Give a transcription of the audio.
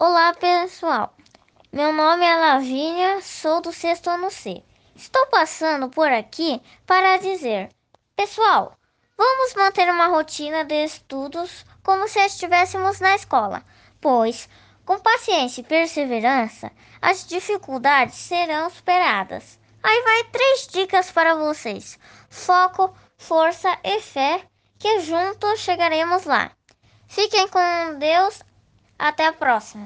Olá, pessoal. Meu nome é Lavínia, sou do sexto ano C. Estou passando por aqui para dizer: Pessoal, vamos manter uma rotina de estudos como se estivéssemos na escola, pois, com paciência e perseverança, as dificuldades serão superadas. Aí vai três dicas para vocês: foco, força e fé, que juntos chegaremos lá. Fiquem com Deus. Até a próxima.